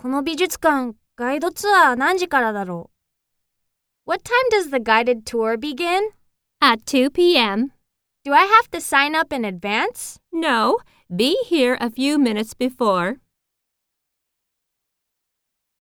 この美術館、ガイドツアー何時からだろう ?What time does the guided tour begin? At 2 p.m. Do I have to sign up in advance? No, be here a few minutes before.